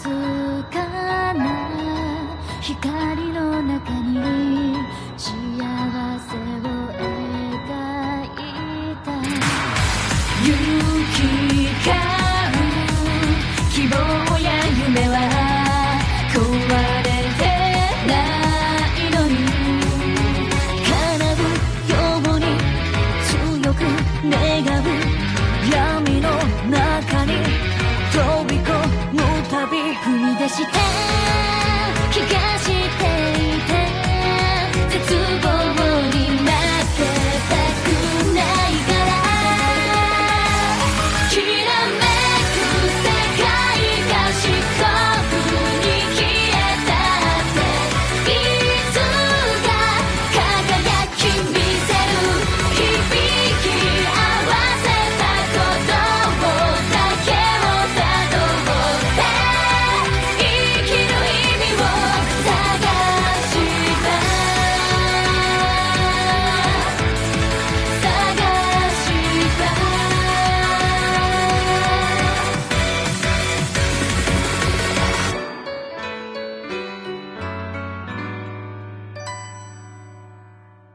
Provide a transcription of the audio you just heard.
つかな光の中に幸せを描いた勇気が踏み出して